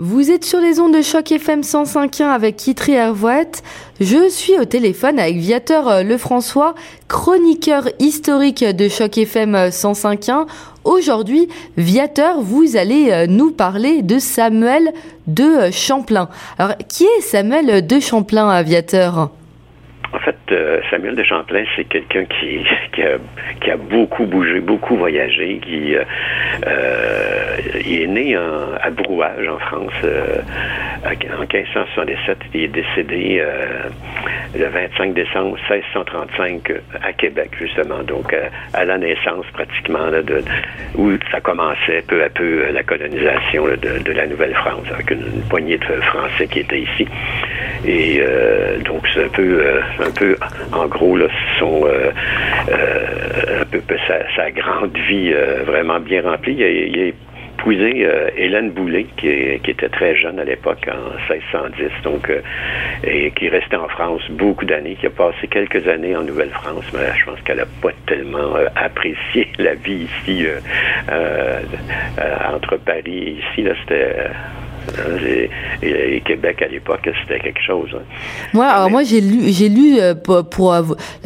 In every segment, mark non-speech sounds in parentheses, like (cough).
Vous êtes sur les ondes de choc FM 105.1 avec Kitri Hervouette. Je suis au téléphone avec Viateur euh, Lefrançois, chroniqueur historique de choc FM 105.1. Aujourd'hui, Viateur, vous allez euh, nous parler de Samuel de Champlain. Alors, qui est Samuel de Champlain, Viateur? En fait, euh, Samuel de Champlain, c'est quelqu'un qui, qui, a, qui, a, beaucoup bougé, beaucoup voyagé, qui euh, euh est né en, à Brouage, en France, euh, en 1577. Il est décédé le 25 décembre 1635 à Québec, justement, donc à la naissance pratiquement de, où ça commençait peu à peu la colonisation de, de, la Nouvelle-France, avec une, une, poignée de Français qui étaient ici. Et donc, c'est un peu un peu, en gros, là, son, euh, euh, un peu sa, grande vie euh, vraiment bien remplie. Il, a épousé Hélène Boulay, qui, était très jeune à l'époque, en 1610, donc, et qui restait en France beaucoup d'années, qui a passé quelques années en Nouvelle-France, mais je pense qu'elle n'a pas tellement apprécié (laughs) la vie ici, entre Paris et ici. C'était et, Québec à l'époque, c'était quelque chose. Hein. Moi, alors moi j'ai lu, j'ai lu euh, pour, euh,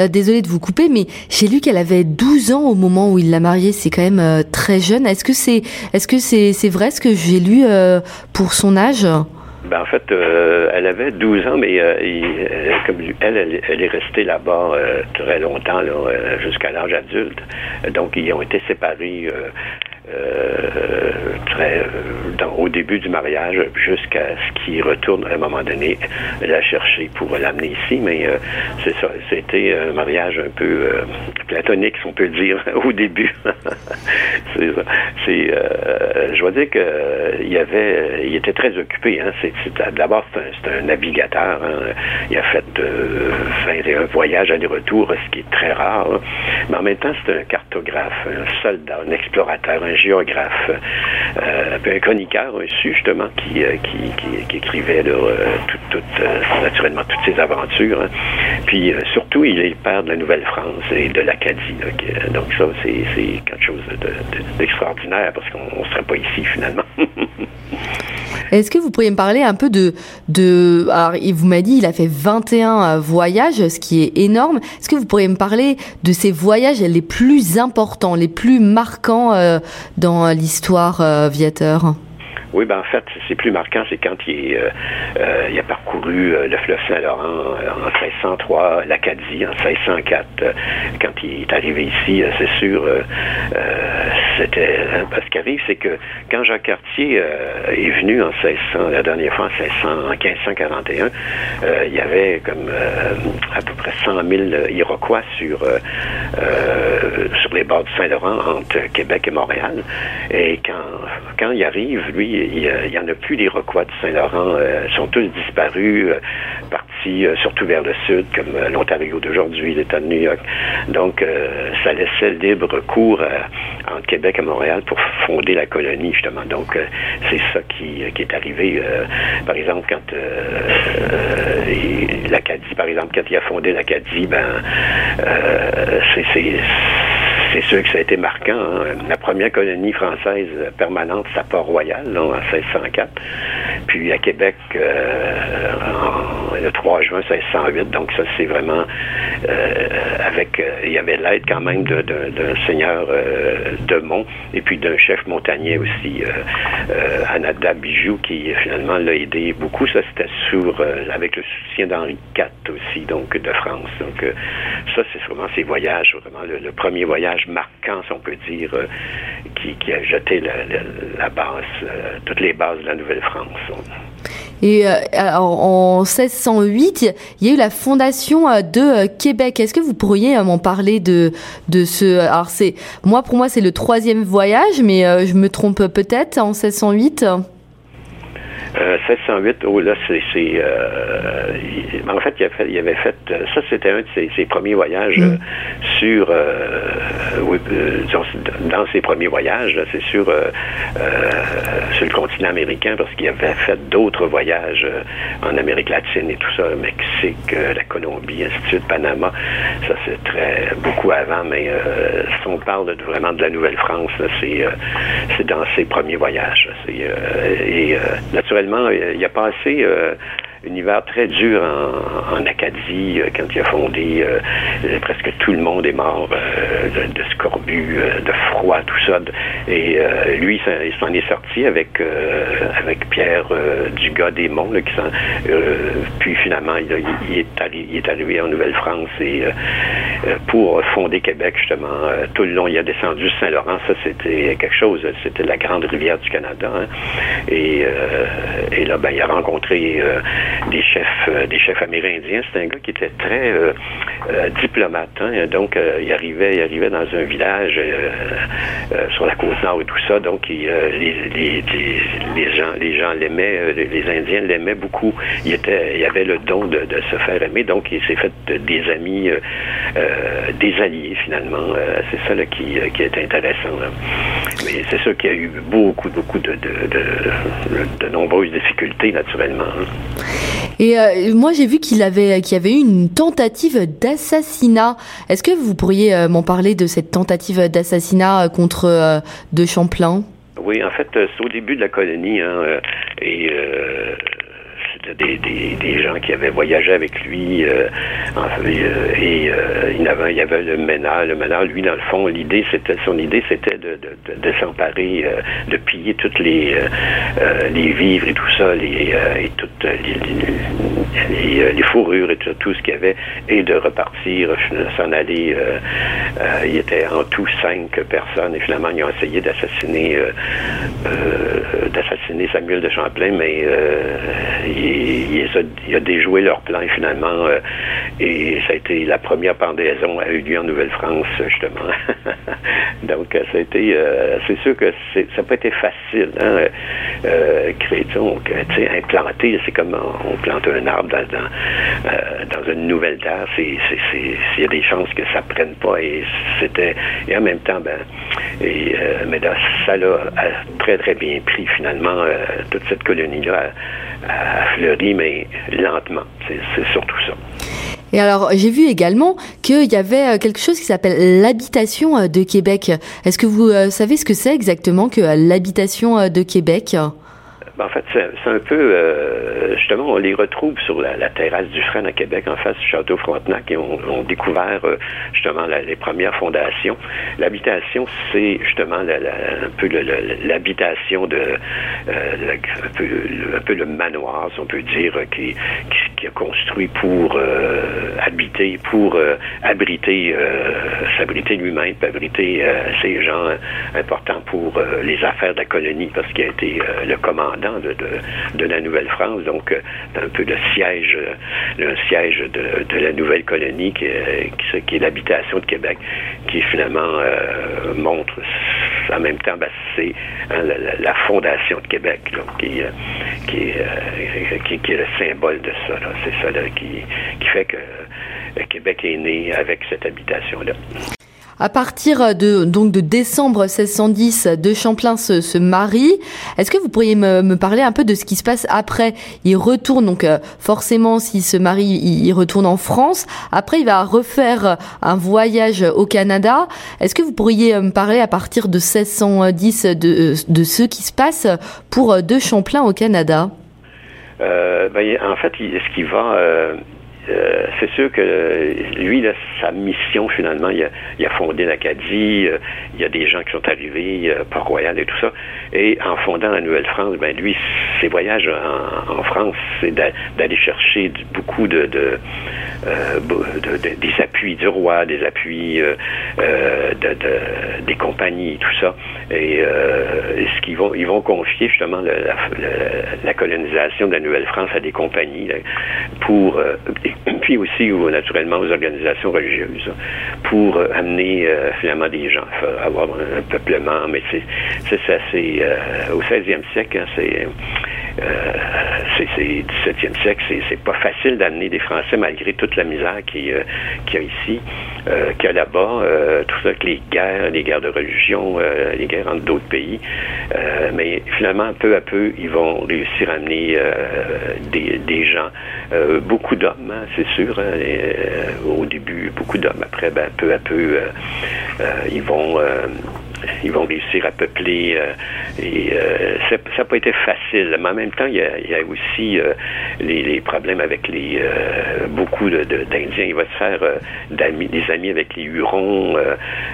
désolé de vous couper, mais j'ai lu qu'elle avait 12 ans au moment où il l'a mariée. C'est quand même euh, très jeune. Est-ce que c'est, est-ce que c'est, c'est vrai ce que j'ai lu pour son âge? Ben, en fait, elle avait 12 ans, mais comme elle, elle, est restée là-bas très longtemps, jusqu'à l'âge adulte. Donc, ils ont été séparés euh, très, euh, au début du mariage jusqu'à ce qu'il retourne à un moment donné la chercher pour l'amener ici. Mais euh, c'est ça, c'était un mariage un peu platonique, si on peut dire, (laughs) au début. (laughs) c'est je dois dire qu'il il était très occupé. Hein. C'est, d'abord, c'est un, navigateur. Hein. Il a fait 21 voyages aller-retour, ce qui est très rare. Hein. Mais en même temps, c'est un cartographe, un soldat, un explorateur, un euh, un chroniqueur justement, qui, euh, écrivait euh, naturellement toutes ses aventures. Hein. Puis surtout, il est le père de la Nouvelle-France et de l'Acadie. donc ça, c'est quelque chose d'extraordinaire parce qu'on ne serait pas ici finalement. (laughs) Est-ce que vous pourriez me parler un peu de, de alors il vous m'a dit il a fait 21 voyages, ce qui est énorme. Est-ce que vous pourriez me parler de ces voyages les plus importants, les plus marquants dans l'histoire euh, Viateur oui, ben en fait, c'est plus marquant, c'est quand il, euh, euh, a parcouru euh, le fleuve Saint-Laurent en 1603, l'Acadie en 1604. quand il est arrivé ici, c'est sûr, c'était... Hein, parce arrive, c'est que quand Jacques Cartier est venu en 1600, la dernière fois en, 1600, en 1541, il y avait comme à peu près 100 000 Iroquois sur, sur les bords du Saint-Laurent entre Québec et Montréal. Et quand, quand il arrive, lui, il n'y en a plus des Rocquois de Saint-Laurent. Euh, sont tous disparus, euh, partis euh, surtout vers le sud, comme l'Ontario d'aujourd'hui, l'État de New York. Donc, ça laissait libre cours entre Québec et Montréal pour fonder la colonie, justement. Donc, c'est ça qui, qui, est arrivé. par exemple, quand l'Acadie, par exemple, quand il a fondé l'Acadie, ben, c'est c'est sûr que ça a été marquant. Hein. La première colonie française permanente, c'est à Port-Royal, en 1604. Puis à Québec, euh, le 3 juin 1608. Donc ça, c'est vraiment euh, avec... Euh, il y avait l'aide quand même d'un seigneur de Mont et puis d'un chef montagnier aussi, Anada Bijou, qui finalement l'a aidé beaucoup. Ça, c'était sur... avec le soutien d'Henri IV aussi, donc de France. Donc ça, c'est vraiment ces voyages, vraiment le premier voyage marquant, si on peut dire, euh, qui, a jeté la, base, euh, toutes les bases de la Nouvelle-France. Et euh, en 1608, il y a eu la fondation de Québec. Est-ce que vous pourriez m'en parler de de ce Alors c'est moi pour moi c'est le troisième voyage, mais je me trompe peut-être en 1608. 1608, oh là, c'est. Euh, en fait il, avait fait, il avait fait. Ça, c'était un de ses, premiers voyages mm. sur. Euh, oui, dans ses premiers voyages, c'est sur, sur le continent américain parce qu'il avait fait d'autres voyages en Amérique latine et tout ça, le Mexique, la Colombie, ainsi de suite, Panama. Ça, c'est très beaucoup avant, mais si on parle vraiment de la Nouvelle-France, c'est dans ses premiers voyages. et naturellement, il a passé un hiver très dur en, Acadie euh, quand il a fondé. Euh, presque tout le monde est mort euh, de, scorbut, de froid, tout ça. Et lui, il s'en est sorti avec avec Pierre Dugas des Monts, qui puis finalement, il, est il, est arrivé en Nouvelle-France et pour fonder Québec, justement, tout le long, il a descendu Saint-Laurent. Ça, c'était quelque chose. C'était la grande rivière du Canada. Hein. Et, et là, ben, il a rencontré des chefs euh, des chefs amérindiens. C'est un gars qui était très euh, euh, diplomate. Hein. Donc, il arrivait il arrivait dans un village sur la côte nord et tout ça. Donc, les, les, les, gens les gens l'aimaient, les Indiens l'aimaient beaucoup. Il était il avait le don de, se faire aimer. Donc, il s'est fait des amis, des alliés finalement. c'est ça qui, qui est intéressant. C'est sûr qu'il y a eu beaucoup beaucoup de, de, de, de nombreuses difficultés naturellement. Et euh, moi, j'ai vu qu'il avait, qu'il y avait eu une tentative d'assassinat. Est-ce que vous pourriez euh, m'en parler de cette tentative d'assassinat euh, contre De Champlain? Oui, en fait, c'est au début de la colonie, hein, et des, des, des, gens qui avaient voyagé avec lui. Euh, euh, et euh, il, avait, il y avait le ménard. Le ménard, lui, dans le fond, l'idée, c'était son idée, c'était de, de, s'emparer, de piller toutes les, les vivres et tout ça, les, toutes les, les, fourrures et tout, tout ce qu'il y avait, et de repartir, s'en aller. il était en tout cinq personnes, et finalement, ils ont essayé d'assassiner Samuel de Champlain, mais il il, a, déjoué leur plan finalement, euh, et ça a été la première pendaison a eu lieu en Nouvelle-France, justement. (laughs) Donc, euh, c'est sûr que ça n'a pas été facile, hein, euh, créer, donc, implanter, c'est comme on, plante un arbre dans, une nouvelle terre, c'est, il y a des chances que ça prenne pas, et c'était, et en même temps, ben, et, mais ça l'a très, très bien pris, finalement, toute cette colonie-là a fleuri, mais lentement. C'est surtout ça. Et alors, j'ai vu également qu'il y avait euh, quelque chose qui s'appelle l'habitation euh, de Québec. Est-ce que vous euh, savez ce que c'est exactement que l'habitation de Québec? En fait, c'est un peu, euh, justement, on les retrouve sur la, terrasse du Frêne à Québec, en face du Château Frontenac, et on, on découvert euh, justement les premières fondations. L'habitation, c'est justement un peu l'habitation de, euh, un, peu, un, peu, le manoir, si on peut dire, qui, qui, qui a construit pour habiter, pour abriter, s'abriter lui-même, abriter ces gens importants pour les affaires de la colonie, parce qu'il a été le commandant de, la Nouvelle-France, donc euh, un peu le siège, euh, le siège de, la nouvelle colonie qui est, qui, est l'habitation de Québec, qui finalement euh, montre en même temps, ben, c'est hein, la, fondation de Québec qui, est le symbole de ça. C'est ça qui fait que Québec est né avec cette habitation-là. À partir de donc de décembre 1610, De Champlain se, marie. Est-ce que vous pourriez me, parler un peu de ce qui se passe après? Il retourne donc euh, forcément s'il se marie, il, retourne en France. Après, il va refaire un voyage au Canada. Est-ce que vous pourriez me parler à partir de 1610 de, de ce qui se passe pour De Champlain au Canada? Euh, ben, en fait, ce qui va, euh, euh, c'est sûr que lui, sa mission finalement, il a, fondé l'Acadie, euh, il y a des gens qui sont arrivés, euh, Port-Royal et tout ça, et en fondant la Nouvelle-France, ben lui, ses voyages en, France, c'est d'aller chercher beaucoup de, de, des appuis du roi, des appuis de, des compagnies, tout ça, et, ce qu'ils vont, ils vont confier justement la, colonisation de la Nouvelle-France à des compagnies pour puis aussi naturellement aux organisations religieuses pour euh, amener euh, finalement des gens, avoir un peuplement. Mais c'est ça, c'est euh, au 16e siècle, hein, c'est c'est 17e siècle, c'est pas facile d'amener des Français malgré toute la misère qu'il y a ici, qu'il y a là-bas, tout ça, que les guerres, les guerres de religion, les guerres entre d'autres pays. mais finalement, peu à peu, ils vont réussir à amener des, des, gens, beaucoup d'hommes, hein, c'est sûr. Hein, au début, beaucoup d'hommes. Après, ben, peu à peu, ils vont ils vont réussir à peupler. Euh, et euh, ça n'a pas été facile. Mais en même temps, il y a, aussi euh, les, problèmes avec les beaucoup d'Indiens. il va se faire des amis avec les Hurons,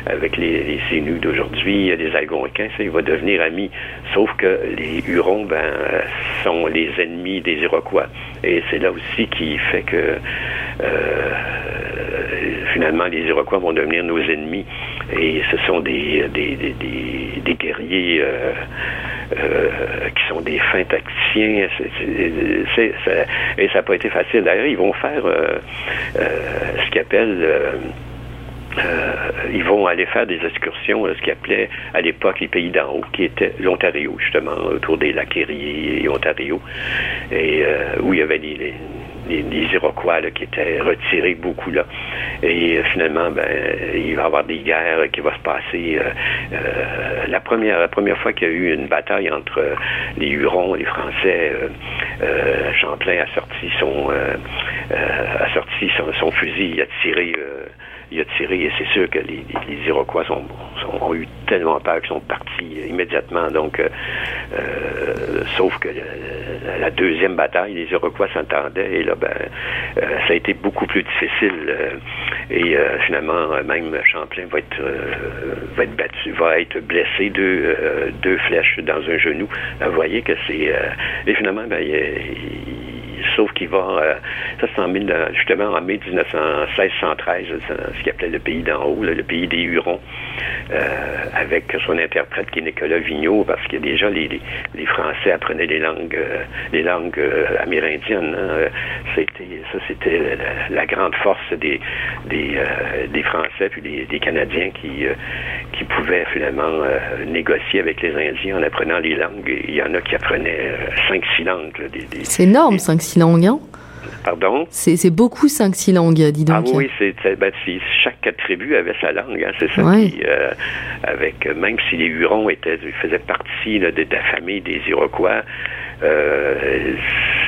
avec les, les d'aujourd'hui, les Algonquins. Ça, il va devenir ami. Sauf que les Hurons, ben, sont les ennemis des Iroquois. Et c'est là aussi qui fait que finalement, les Iroquois vont devenir nos ennemis. Et ce sont des, des, des, guerriers euh, euh, qui sont des fins tacticiens. et ça n'a pas été facile. D'ailleurs, ils vont faire euh, ce qu'ils appellent... ils vont aller faire des excursions, ce qu'ils appelaient à l'époque les pays d'en haut, qui étaient l'Ontario, justement, autour des lacs et Ontario, et où il y avait des, les, Iroquois qui étaient retirés beaucoup là. Et euh, finalement, ben, il va y avoir des guerres qui vont se passer. Euh, euh, la première la première fois qu'il y a eu une bataille entre les Hurons et les Français, Champlain a sorti son a sorti son, fusil, il a tiré il a tiré et c'est sûr que les, Iroquois sont, ont eu tellement peur qu'ils sont partis immédiatement. Donc, sauf que la deuxième bataille, les Iroquois s'entendaient et là, ben, euh, ça a été beaucoup plus difficile. Euh, et euh, finalement, même Champlain va être, va être battu, va être blessé deux, deux flèches dans un genou. vous voyez que c'est... et finalement, ben, il sauf qu'il va, euh, ça c'est en justement en mai 1613, ce qu'il appelait le pays d'en haut, le pays des Hurons, euh, avec son interprète qui est Nicolas Vigneault, parce que déjà les, Français apprenaient les langues, euh, les langues amérindiennes. Hein. C'était, ça c'était la, grande force des, Français puis des, Canadiens qui, pouvaient finalement négocier avec les Indiens en apprenant les langues. Il y en a qui apprenaient cinq, six langues. c'est énorme, cinq, six langues. Hein? Pardon? C'est beaucoup 5-6 langues, dis donc. Ah oui, c'est ben, chaque tribu avait sa langue, hein, c'est ça. Euh, avec, même si les Hurons étaient, faisaient partie de, de, la famille des Iroquois, euh,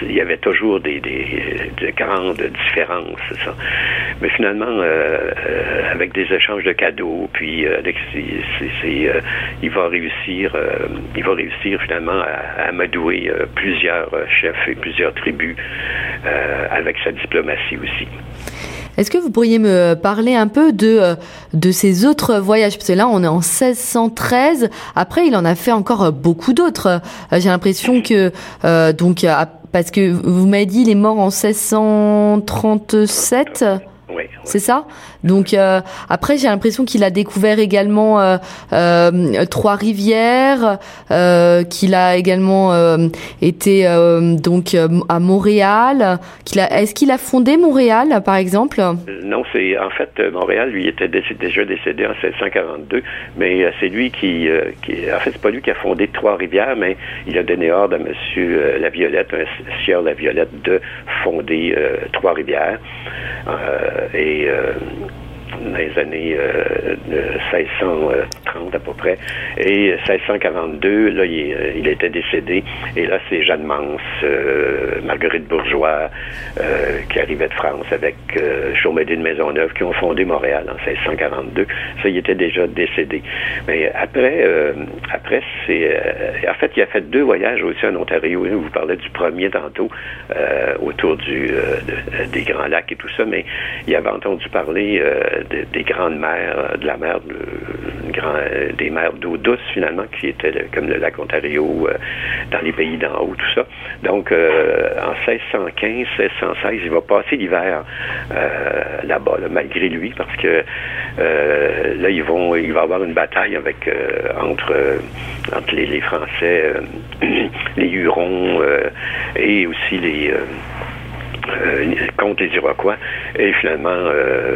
il y avait toujours des, de grandes différences. Ça. Mais finalement, euh, euh, avec des échanges de cadeaux, puis il va réussir, il va réussir finalement à, amadouer plusieurs chefs et plusieurs tribus avec sa diplomatie aussi. Est-ce que vous pourriez me parler un peu de, euh, de ces autres voyages? Parce que là, on est en 1613. Après, il en a fait encore beaucoup d'autres. Euh, j'ai l'impression que, euh, donc, parce que vous m'avez dit, il est mort en 1637. C'est ça Donc euh, après, j'ai l'impression qu'il a découvert également euh, euh, Trois-Rivières, qu'il a également été donc à Montréal. Est-ce qu'il a fondé Montréal, par exemple? Non, c'est en fait Montréal, lui était déjà décédé en 1742, mais c'est lui qui, en fait, c'est pas lui qui a fondé Trois-Rivières, mais il a donné ordre à Monsieur La Violette, un sieur La Violette, de fonder Trois-Rivières. et euh, dans les années 1630 euh, à peu près. Et 1642, là, il, il était décédé. Et là, c'est Jeanne Mance, euh, Marguerite Bourgeois, qui arrivait de France avec euh, de Maisonneuve, qui ont fondé Montréal en 1642. Ça, il était déjà décédé. Mais après, après c'est... en fait, il a fait deux voyages aussi en Ontario. Vous parlez du premier tantôt, autour du, des Grands Lacs et tout ça, mais il avait entendu parler des grandes mers, de la mer, de, des mers d'eau douce finalement, qui étaient comme le lac Ontario, euh, dans les pays d'en haut, tout ça. Donc, euh, en 1615, 1616, il va passer l'hiver euh, là-bas, malgré lui, parce que là, ils vont, il va y avoir une bataille avec entre entre les, Français, (clears throat) les Hurons et aussi les euh, contre les Iroquois. Et finalement, euh,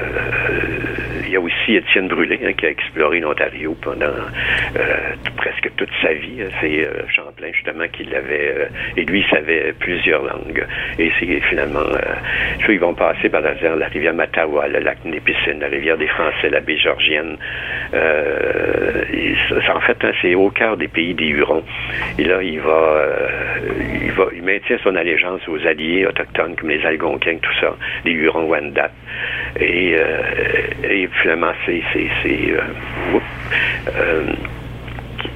y a aussi Étienne Brûlé hein, qui a exploré l'Ontario pendant presque toute sa vie. C'est Champlain justement qui l'avait et lui il savait plusieurs langues. Et c'est finalement, ils vont passer par la, rivière Mattawa, le lac Népicine, la rivière des Français, la baie Georgienne. en fait, hein, c'est au cœur des pays des Hurons. Et là, il va, il il maintient son allégeance aux alliés autochtones comme les Algonquins, tout ça, les Hurons-Wendat. Et, euh, et finalement, c'est... Euh, euh,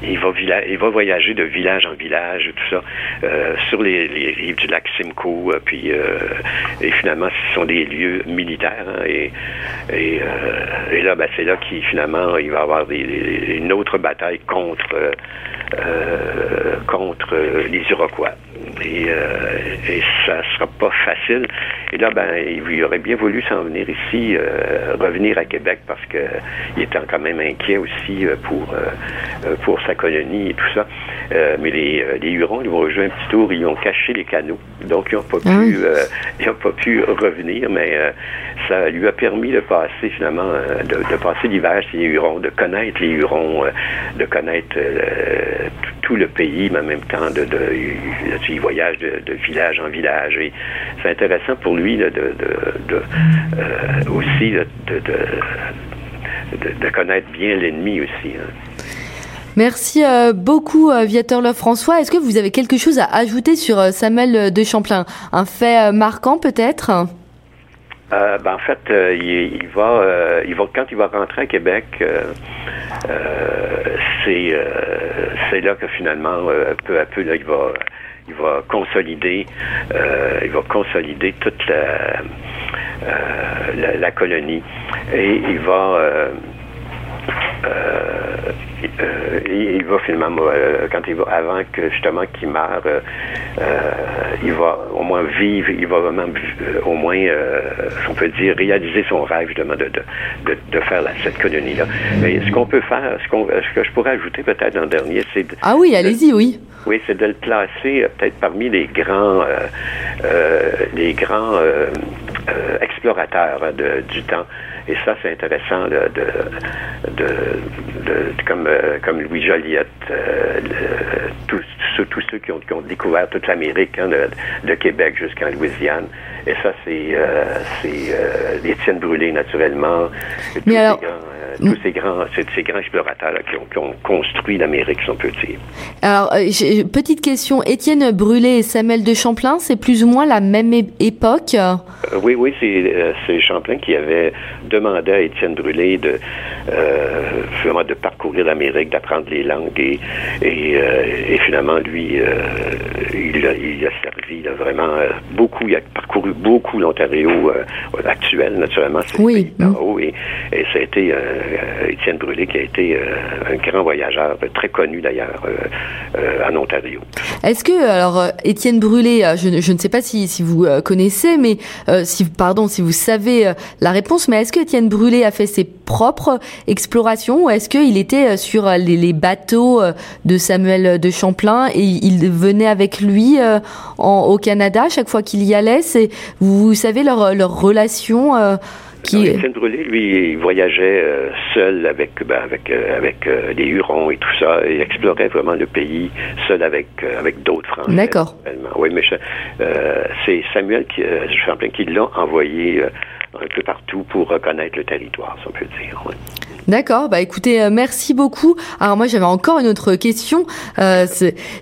il va, il va voyager de village en village, tout ça, euh, sur les, rives du lac Simcoe, puis euh, et finalement, ce sont des lieux militaires. Hein, et, et, et, là, ben, c'est là qu'il finalement, il va avoir des, une autre bataille contre contre les Iroquois. Et, et ça sera pas facile. Et là, ben, il aurait bien voulu s'en venir ici, revenir à Québec parce que il était quand même inquiet aussi pour pour sa colonie et tout ça. Euh, mais les, euh, les, Hurons, ils vont jouer un petit tour, ils ont caché les canaux. Donc, ils n'ont pas, ah pu, euh, ils ont pas pu revenir, mais ça lui a permis de passer, finalement, de, de, passer l'hiver chez les Hurons, de connaître les Hurons, de connaître tout le pays, mais en même temps, de, de, il voyage de, de, village en village. Et c'est intéressant pour lui de, de aussi de, de, connaître bien l'ennemi aussi. Hein. Merci euh, beaucoup, euh, Viateur François. Est-ce que vous avez quelque chose à ajouter sur euh, Samuel de Champlain? Un fait marquant peut-être? Ben, en fait, il, va, il va quand il va rentrer à Québec, c'est c'est là que finalement, peu à peu, il va il va consolider, il va consolider toute la, colonie. Et il va euh, euh, il va finalement, euh, quand il va, avant que justement qu'il meure, il va au moins vivre, il va vraiment au moins, on peut dire, réaliser son rêve justement de, de, de, faire cette colonie-là. Mais ce qu'on peut faire, ce, qu'on, ce que je pourrais ajouter peut-être en dernier, c'est... ah oui, allez-y, oui. Oui, c'est de le placer peut-être parmi les grands, les grands explorateurs hein, du temps. Et ça, c'est intéressant de, de, de, comme, euh, comme Louis Joliette, euh, tous, ceux qui ont, qui ont découvert toute l'Amérique, hein, de, Québec jusqu'en Louisiane. Et ça, c'est euh, euh Étienne Brûlé, naturellement. Mais alors, tous ces grands, ces, grands explorateurs qui, ont, construit l'Amérique, si on peut dire. Alors, euh, petite question, Étienne Brûlé et Samuel de Champlain, c'est plus ou moins la même époque? Euh, Oui, oui, euh, c'est Champlain qui avait demandé à Étienne Brûlé de vraiment de parcourir l'Amérique, d'apprendre les langues et, et, finalement, lui, il, a, servi vraiment beaucoup, il a parcouru beaucoup l'Ontario actuel, naturellement, c'est oui. et, et ça a été euh, Étienne Brûlé, qui a été euh, un grand voyageur, très connu d'ailleurs euh, en Ontario. Est-ce que, alors, Étienne Brûlé, je, ne sais pas si, vous connaissez, mais si, pardon, si vous savez la réponse, mais est-ce que Étienne Brûlé a fait ses propres explorations ou est-ce qu'il était sur les, bateaux de Samuel de Champlain et il venait avec lui au Canada chaque fois qu'il y allait? Vous, savez leur relation qui... Étienne Brûlé, lui, il voyageait euh, seul avec, ben, avec, euh, avec euh, les Hurons et tout ça. Il explorait vraiment le pays seul avec, avec d'autres Français. D'accord. Oui, mais c'est Samuel qui, Champlain qui l'a envoyé un peu partout pour reconnaître le territoire, si on peut dire. D'accord, bah écoutez, euh, merci beaucoup. Alors moi j'avais encore une autre question. Euh,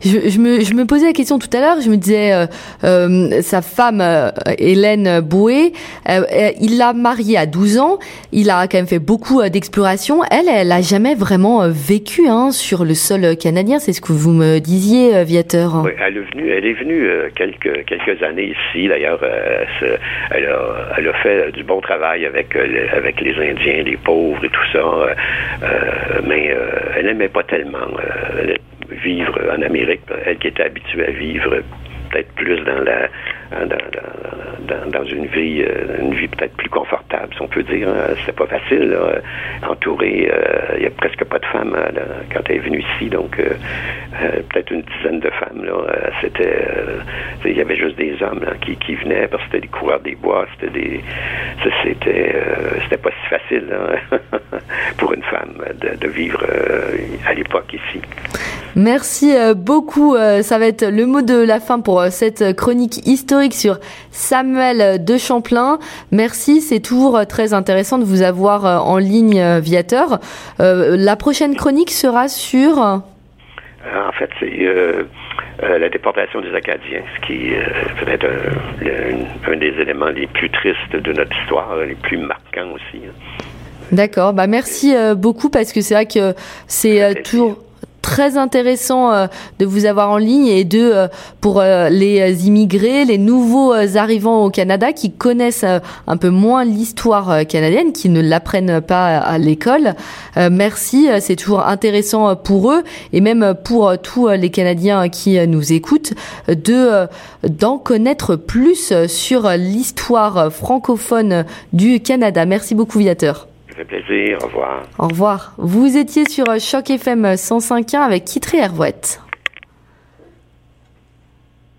je, je, me, je me posais la question tout à l'heure, je me disais, euh, euh sa femme Hélène Boué, il l'a mariée à 12 ans, il a quand même fait beaucoup d'explorations. Elle, elle a jamais vraiment vécu hein, sur le sol canadien, c'est ce que vous me disiez, Viateur. Oui, elle est venue, elle est venue quelques, quelques années ici, d'ailleurs, elle, a, elle a fait du bon travail avec, avec les Indiens, les pauvres et tout ça. Euh, euh, mais euh, elle n'aimait pas tellement vivre en Amérique. Elle qui était habituée à vivre peut-être plus dans la hein, dans, une vie, euh, une vie peut-être plus confortable, si on peut dire. Hein. C'était pas facile, là, entouré, il y a presque pas de femmes hein, quand elle est venue ici, donc peut-être une dizaine de femmes. C'était, il y avait juste des hommes qui, qui venaient parce que c'était des coureurs des bois, c'était des, c'était, c'était pas si facile (laughs) pour une femme de, de vivre à l'époque ici. Merci beaucoup. Ça va être le mot de la fin pour cette chronique historique sur Samuel de Champlain. Merci, c'est toujours très intéressant de vous avoir en ligne, Viateur. La prochaine chronique sera sur... En fait, c'est la déportation des Acadiens, ce qui est peut-être un, des éléments les plus tristes de notre histoire, les plus marquants aussi. Hein. D'accord, bah merci beaucoup parce que c'est vrai que c'est toujours très intéressant euh, de vous avoir en ligne et de euh, pour euh, les immigrés, les nouveaux arrivants au Canada qui connaissent un peu moins l'histoire canadienne, qui ne l'apprennent pas à l'école. merci, c'est toujours intéressant pour eux et même pour tous les Canadiens qui nous écoutent de d'en connaître plus sur l'histoire francophone du Canada. Merci beaucoup, Viateur fait plaisir. Au revoir. Au revoir. Vous étiez sur Choc FM 105.1 avec Kitri Hervouette.